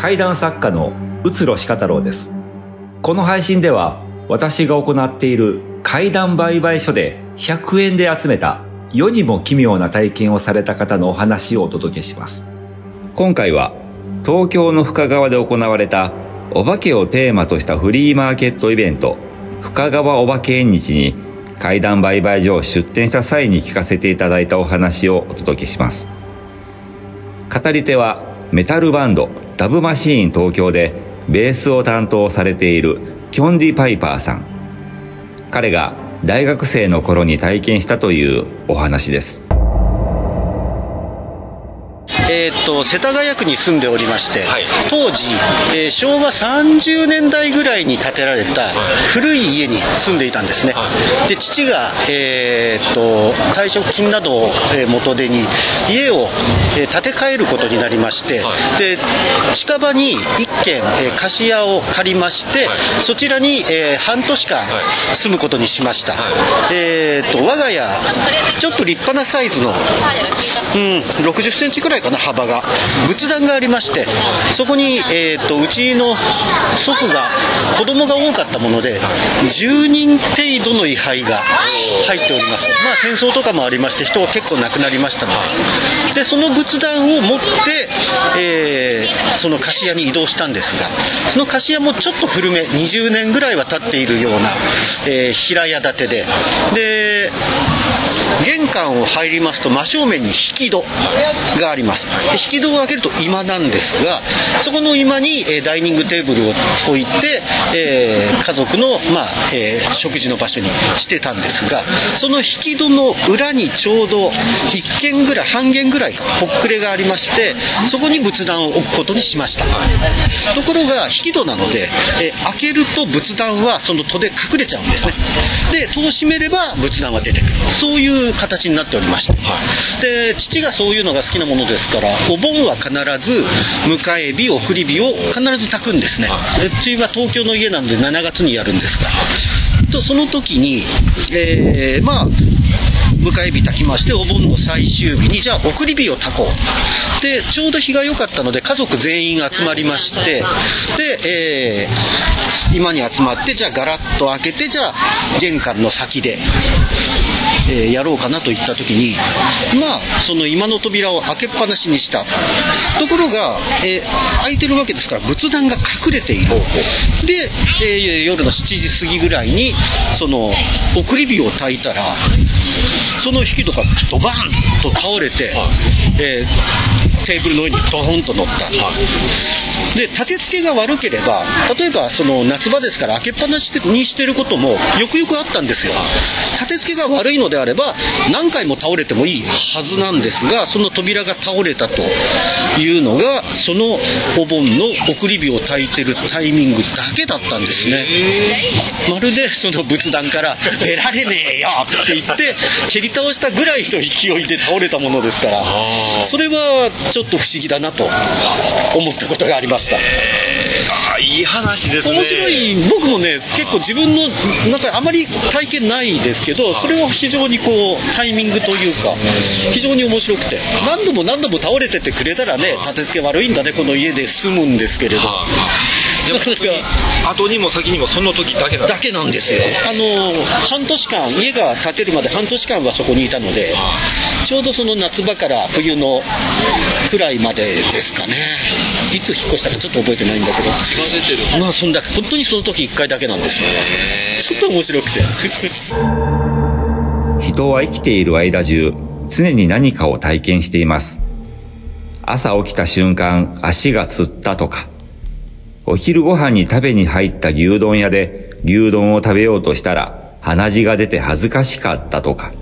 怪談作家のうつろしか太郎です。この配信では私が行っている怪談売買所で100円で集めた世にも奇妙な体験をされた方のお話をお届けします。今回は東京の深川で行われたお化けをテーマとしたフリーマーケットイベント深川お化け縁日に怪談売買所を出店した際に聞かせていただいたお話をお届けします。語り手はメタルバンドラブマシーン東京でベースを担当されているキョンディ・パイパーさん。彼が大学生の頃に体験したというお話です。えー、っと世田谷区に住んでおりまして、はい、当時、えー、昭和30年代ぐらいに建てられた古い家に住んでいたんですね、はい、で父が、えー、っと退職金などを、え元手に家を、え建て替えることになりまして、はい、で近場に1軒、え貸し屋を借りまして、そちらに、え半年間住むことにしました、えー、っと我が家ちょっと立派なサイズの、うん、60センチくらいかな幅が。仏壇がありましてそこに、えーと、うちの祖父が子供が多かったもので10人程度の位牌が入っております。まあ戦争とかもありまして人が結構亡くなりましたので。でその仏壇を持って、えー、その菓子屋に移動したんですがその菓子屋もちょっと古め20年ぐらいは経っているような、えー、平屋建てで。で玄関を入りますと真正面に引き戸があります。で引き戸を開けると居間なんですがそこの居間に、えダイニングテーブルを置いて、えー、家族の、まあえー、食事の場所にしてたんですがその引き戸の裏にちょうど1軒ぐらい半軒ぐらいかほっくれがありましてそこに仏壇を置くことにしました。ところが引き戸なので、えー、開けると仏壇はその戸で隠れちゃうんですね。で戸を閉めれば仏壇は出てくる。そういう形になっておりました、はい、で父がそういうのが好きなものですからお盆は必ず迎え日送り火を必ず炊くんですね、うちは東京の家なんで7月にやるんですが。とその時に、えー、まあ迎え火炊きましてお盆の最終日にじゃあ送り火を炊こう。でちょうど日が良かったので家族全員集まりましてで、えー、今に集まってじゃあガラッと開けてじゃあ玄関の先でえ、やろうかなといった時にまあその今の扉を開けっぱなしにした。ところが、えー、開いてるわけですから仏壇が隠れている。で、えー、夜の7時過ぎぐらいにその送り火を焚いたらその引きとかドバーンと倒れて、えー、テーブルの上にドホンと乗った、で立て付けが悪ければ例えばその夏場ですから開けっぱなしにしてることもよくよくあったんですよ。立て付けが悪いのであれば何回も倒れてもいいはずなんですがその扉が倒れたというのがそのお盆の送り火を焚いてるタイミングだけだったんですね。まるでその仏壇から「出られねえよ!」って言って蹴り倒したぐらいの勢いで倒れたものですから。それはちょっと不思議だなと思ったことがありました。いい話ですね。面白い。僕もね結構自分のなんかあまり体験ないですけどそれは非常にこうタイミングというか非常に面白くて。何度も何度も倒れててくれたらね立て付け悪いんだねこの家で住むんですけれどでも後にも先にもその時だけなんだけなんですよ。あの半年間家が建てるまで半年間はそこにいたのでちょうどその夏場から冬のくらいまでですかね。いつ引っ越したかちょっと覚えてないんだけど。まあそんだ本当にその時1回だけなんですよ。ちょっと面白くて。人は生きている間中常に何かを体験しています。朝起きた瞬間足がつったとかお昼ご飯に食べに入った牛丼屋で牛丼を食べようとしたら鼻血が出て恥ずかしかったとか、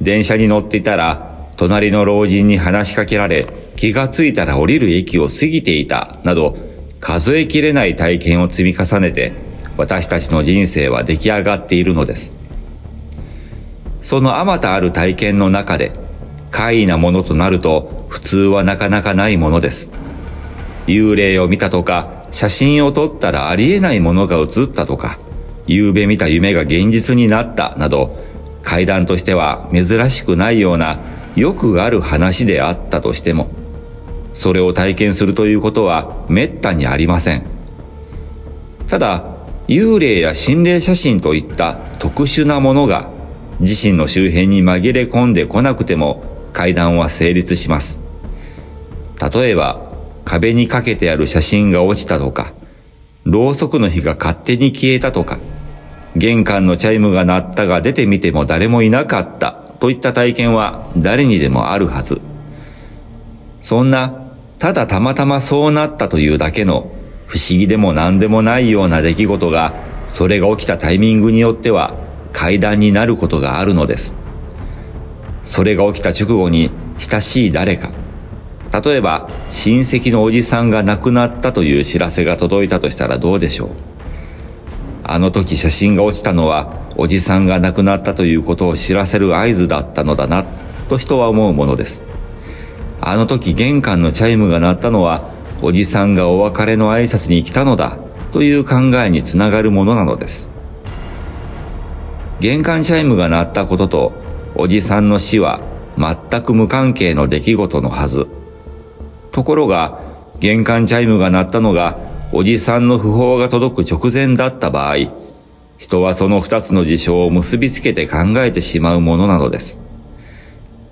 電車に乗っていたら隣の老人に話しかけられ気がついたら降りる駅を過ぎていたなど数えきれない体験を積み重ねて私たちの人生は出来上がっているのです。そのあまたある体験の中で怪異なものとなると普通はなかなかないものです。幽霊を見たとか、写真を撮ったらありえないものが映ったとか、夕べ見た夢が現実になったなど、階段としては珍しくないようなよくある話であったとしても、それを体験するということは滅多にありません。ただ、幽霊や心霊写真といった特殊なものが自身の周辺に紛れ込んでこなくても階段は成立します。例えば、壁にかけてある写真が落ちたとか、ろうそくの火が勝手に消えたとか、玄関のチャイムが鳴ったが出てみても誰もいなかったといった体験は誰にでもあるはず。そんな、ただたまたまそうなったというだけの不思議でも何でもないような出来事が、それが起きたタイミングによっては階段になることがあるのです。それが起きた直後に親しい誰か、例えば親戚のおじさんが亡くなったという知らせが届いたとしたらどうでしょう？あの時写真が落ちたのはおじさんが亡くなったということを知らせる合図だったのだな、と人は思うものです。あの時玄関のチャイムが鳴ったのはおじさんがお別れの挨拶に来たのだという考えにつながるものなのです。玄関チャイムが鳴ったこととおじさんの死は全く無関係の出来事のはず。ところが玄関チャイムが鳴ったのがおじさんの訃報が届く直前だった場合、人はその二つの事象を結びつけて考えてしまうものなのです。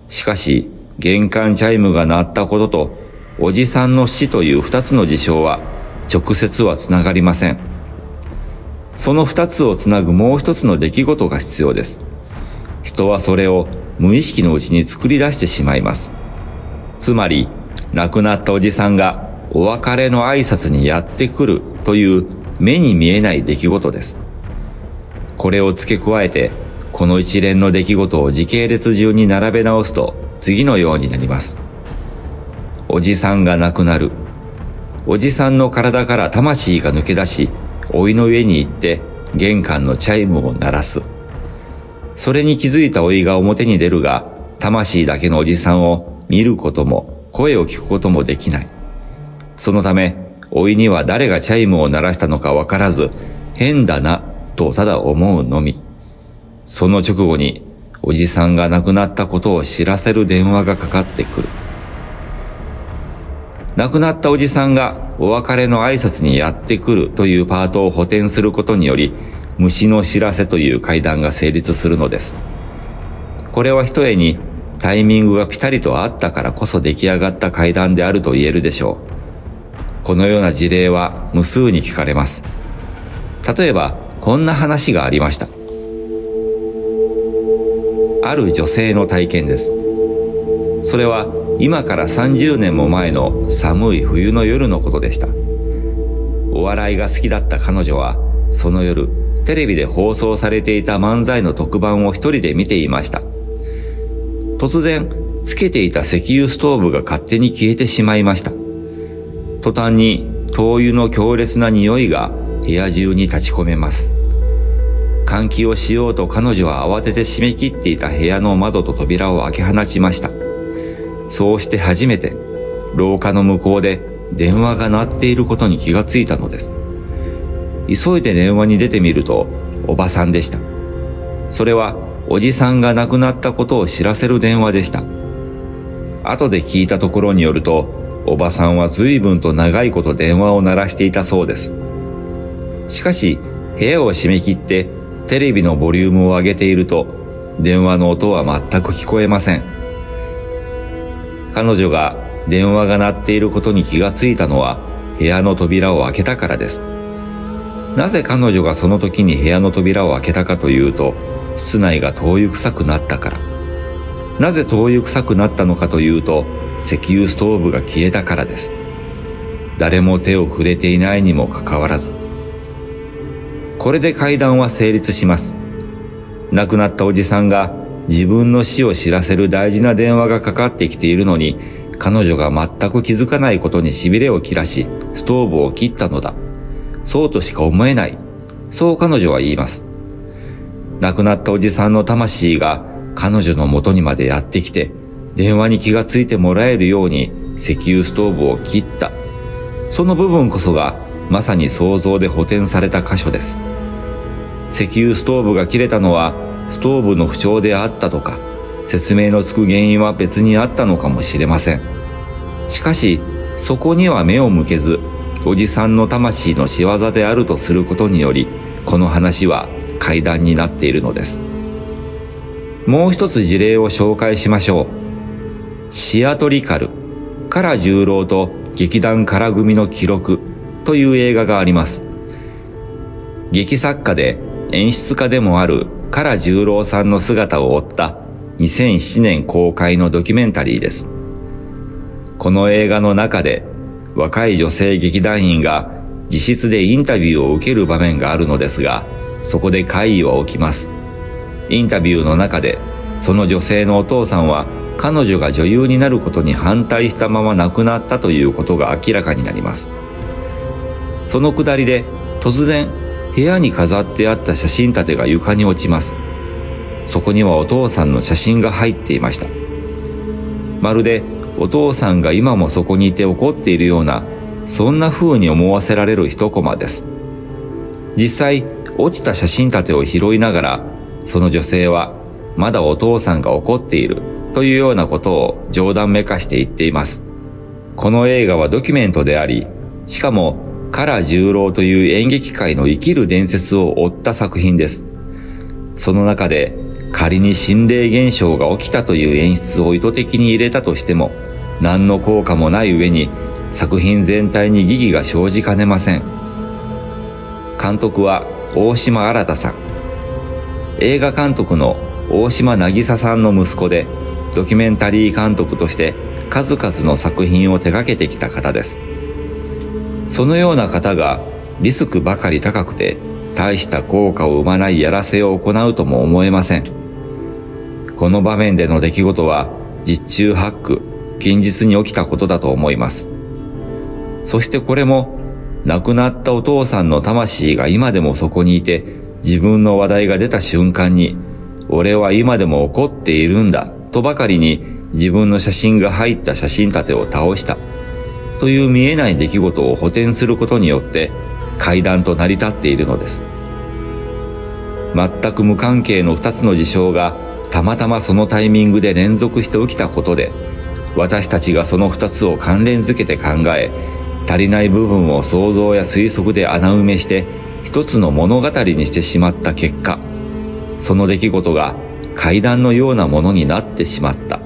しかし、玄関チャイムが鳴ったことと、おじさんの死という二つの事象は、直接はつながりません。その二つをつなぐもう一つの出来事が必要です。人はそれを無意識のうちに作り出してしまいます。つまり、亡くなったおじさんがお別れの挨拶にやってくるという目に見えない出来事です。これを付け加えて、この一連の出来事を時系列順に並べ直すと次のようになります。おじさんが亡くなる。おじさんの体から魂が抜け出し、甥の家に行って玄関のチャイムを鳴らす。それに気づいた甥が表に出るが、魂だけのおじさんを見ることも声を聞くこともできない。そのため、甥には誰がチャイムを鳴らしたのかわからず、変だな、とただ思うのみ。その直後に、おじさんが亡くなったことを知らせる電話がかかってくる。亡くなったおじさんがお別れの挨拶にやってくるというパートを補填することにより、虫の知らせという階段が成立するのです。これは一重にタイミングがピタリとあったからこそ出来上がった階段であると言えるでしょう。このような事例は無数に聞かれます。例えば、こんな話がありました。ある女性の体験です。それは今から30年も前の寒い冬の夜のことでした。お笑いが好きだった彼女は、その夜、テレビで放送されていた漫才の特番を一人で見ていました。突然、つけていた石油ストーブが勝手に消えてしまいました。途端に灯油の強烈な匂いが部屋中に立ち込めます。換気をしようと彼女は慌てて閉め切っていた部屋の窓と扉を開け放ちました。そうして初めて廊下の向こうで電話が鳴っていることに気がついたのです。急いで電話に出てみるとおばさんでした。それはおじさんが亡くなったことを知らせる電話でした。後で聞いたところによるとおばさんは随分と長いこと電話を鳴らしていたそうです。しかし、部屋を閉め切ってテレビのボリュームを上げていると、電話の音は全く聞こえません。彼女が電話が鳴っていることに気がついたのは部屋の扉を開けたからです。なぜ彼女がその時に部屋の扉を開けたかというと、室内が灯油臭くなったから。なぜ灯油臭くなったのかというと、石油ストーブが消えたからです。誰も手を触れていないにもかかわらず。これで階段は成立します。亡くなったおじさんが自分の死を知らせる大事な電話がかかってきているのに、彼女が全く気づかないことに痺れを切らし、ストーブを切ったのだ。そうとしか思えない。そう彼女は言います。亡くなったおじさんの魂が彼女の元にまでやってきて、電話に気がついてもらえるように石油ストーブを切った。その部分こそがまさに想像で補填された箇所です。石油ストーブが切れたのはストーブの不調であったとか、説明のつく原因は別にあったのかもしれません。しかし、そこには目を向けず、おじさんの魂の仕業であるとすることにより、この話は怪談になっているのです。もう一つ事例を紹介しましょう。シアトリカル、唐十郎と劇団唐組の記録という映画があります。劇作家で演出家でもある唐十郎さんの姿を追った2007年公開のドキュメンタリーです。この映画の中で若い女性劇団員が自室でインタビューを受ける場面があるのですが、そこで会議は起きます。インタビューの中で、その女性のお父さんは彼女が女優になることに反対したまま亡くなったということが明らかになります。そのくだりで突然部屋に飾ってあった写真立てが床に落ちます。そこにはお父さんの写真が入っていました。まるでお父さんが今もそこにいて怒っているような、そんな風に思わせられる一コマです。実際、落ちた写真立てを拾いながらその女性は、まだお父さんが怒っているというようなことを冗談めかして言っています。この映画はドキュメントであり、しかも、唐十郎という演劇界の生きる伝説を追った作品です。その中で、仮に心霊現象が起きたという演出を意図的に入れたとしても、何の効果もない上に、作品全体に疑義が生じかねません。監督は大島新さん。映画監督の大島渚さんの息子で、ドキュメンタリー監督として数々の作品を手掛けてきた方です。そのような方がリスクばかり高くて大した効果を生まないやらせを行うとも思えません。この場面での出来事は実中八九、現実に起きたことだと思います。そしてこれも亡くなったお父さんの魂が今でもそこにいて自分の話題が出た瞬間に、俺は今でも怒っているんだ、とばかりに自分の写真が入った写真立てを倒した、という見えない出来事を補填することによって階段と成り立っているのです。全く無関係の二つの事象がたまたまそのタイミングで連続して起きたことで、私たちがその二つを関連づけて考え、足りない部分を想像や推測で穴埋めして一つの物語にしてしまった結果、その出来事が階段のようなものになってしまった。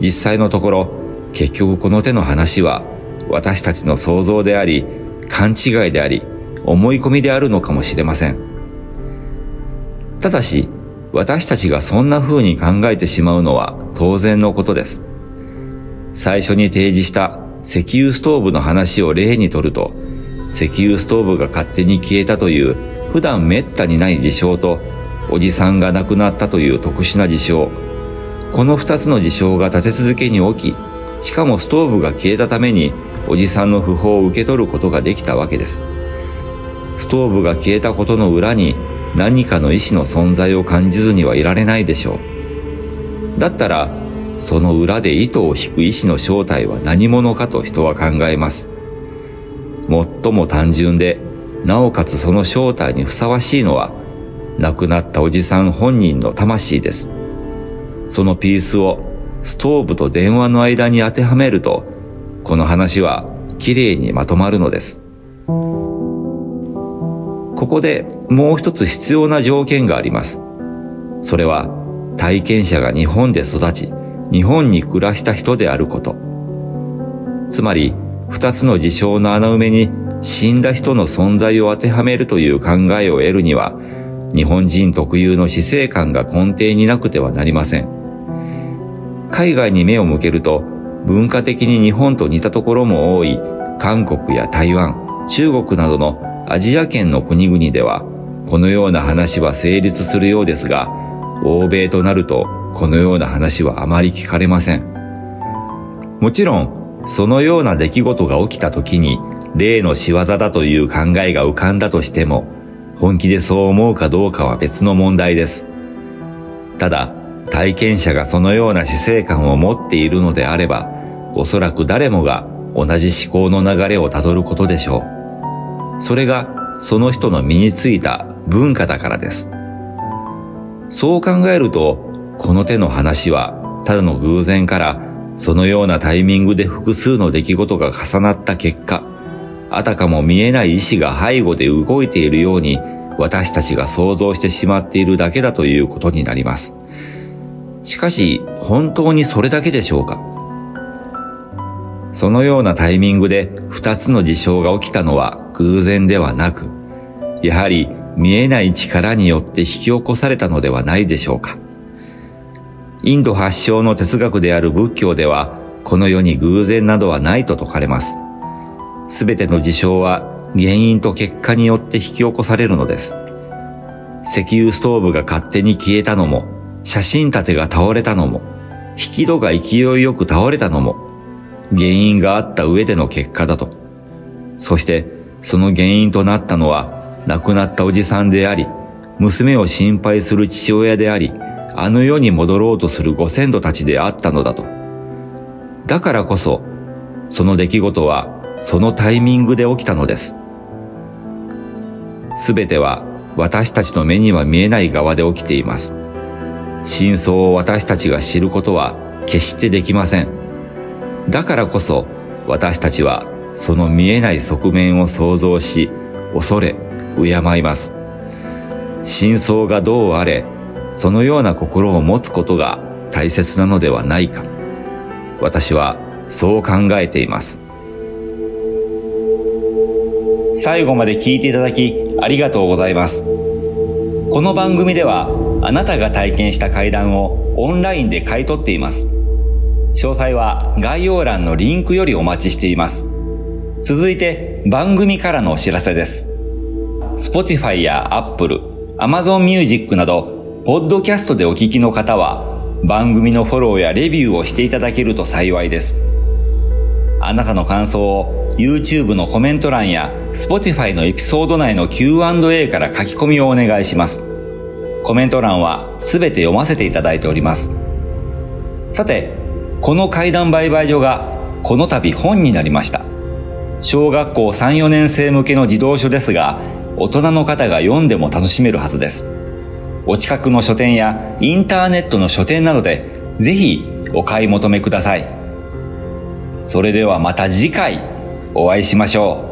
実際のところ、結局この手の話は私たちの想像であり、勘違いであり、思い込みであるのかもしれません。ただし、私たちがそんな風に考えてしまうのは当然のことです。最初に提示した石油ストーブの話を例にとると、石油ストーブが勝手に消えたという普段滅多にない事象と、おじさんが亡くなったという特殊な事象。この二つの事象が立て続けに起き、しかもストーブが消えたために、おじさんの訃報を受け取ることができたわけです。ストーブが消えたことの裏に何かの意志の存在を感じずにはいられないでしょう。だったら、その裏で糸を引く意志の正体は何者かと人は考えます。最も単純で、なおかつその正体にふさわしいのは、亡くなったおじさん本人の魂です。そのピースをストーブと電話の間に当てはめると、この話は綺麗にまとまるのです。ここでもう一つ必要な条件があります。それは体験者が日本で育ち、日本に暮らした人であること。つまり、二つの事象の穴埋めに死んだ人の存在を当てはめるという考えを得るには、日本人特有の死生観が根底になくてはなりません。海外に目を向けると、文化的に日本と似たところも多い韓国や台湾、中国などのアジア圏の国々では、このような話は成立するようですが、欧米となるとこのような話はあまり聞かれません。もちろん、そのような出来事が起きた時に、例の仕業だという考えが浮かんだとしても、本気でそう思うかどうかは別の問題です。ただ、体験者がそのような死生観を持っているのであれば、おそらく誰もが同じ思考の流れをたどることでしょう。それがその人の身についた文化だからです。そう考えると、この手の話はただの偶然からそのようなタイミングで複数の出来事が重なった結果、あたかも見えない意志が背後で動いているように私たちが想像してしまっているだけだということになります。しかし、本当にそれだけでしょうか？そのようなタイミングで二つの事象が起きたのは偶然ではなく、やはり見えない力によって引き起こされたのではないでしょうか？インド発祥の哲学である仏教では、この世に偶然などはないと説かれます。すべての事象は原因と結果によって引き起こされるのです。石油ストーブが勝手に消えたのも、写真立てが倒れたのも、引き戸が勢いよく倒れたのも、原因があった上での結果だと。そして、その原因となったのは、亡くなったおじさんであり、娘を心配する父親であり、あの世に戻ろうとするご先祖たちであったのだと。だからこそ、その出来事は、そのタイミングで起きたのです。すべては、私たちの目には見えない側で起きています。真相を私たちが知ることは決してできません。だからこそ私たちはその見えない側面を想像し、恐れ、敬います。真相がどうあれ、そのような心を持つことが大切なのではないか。私はそう考えています。最後まで聞いていただきありがとうございます。この番組ではあなたが体験した階段をオンラインで買い取っています。詳細は概要欄のリンクよりお待ちしています。続いて番組からのお知らせです。Spotify や Apple、Amazon Music など、ポッドキャストでお聞きの方は、番組のフォローやレビューをしていただけると幸いです。あなたの感想を YouTube のコメント欄や Spotify のエピソード内の Q&A から書き込みをお願いします。コメント欄はすべて読ませていただいております。さて、この階段売買所がこの度本になりました。小学校3、4年生向けの児童書ですが、大人の方が読んでも楽しめるはずです。お近くの書店やインターネットの書店などでぜひお買い求めください。それではまた次回お会いしましょう。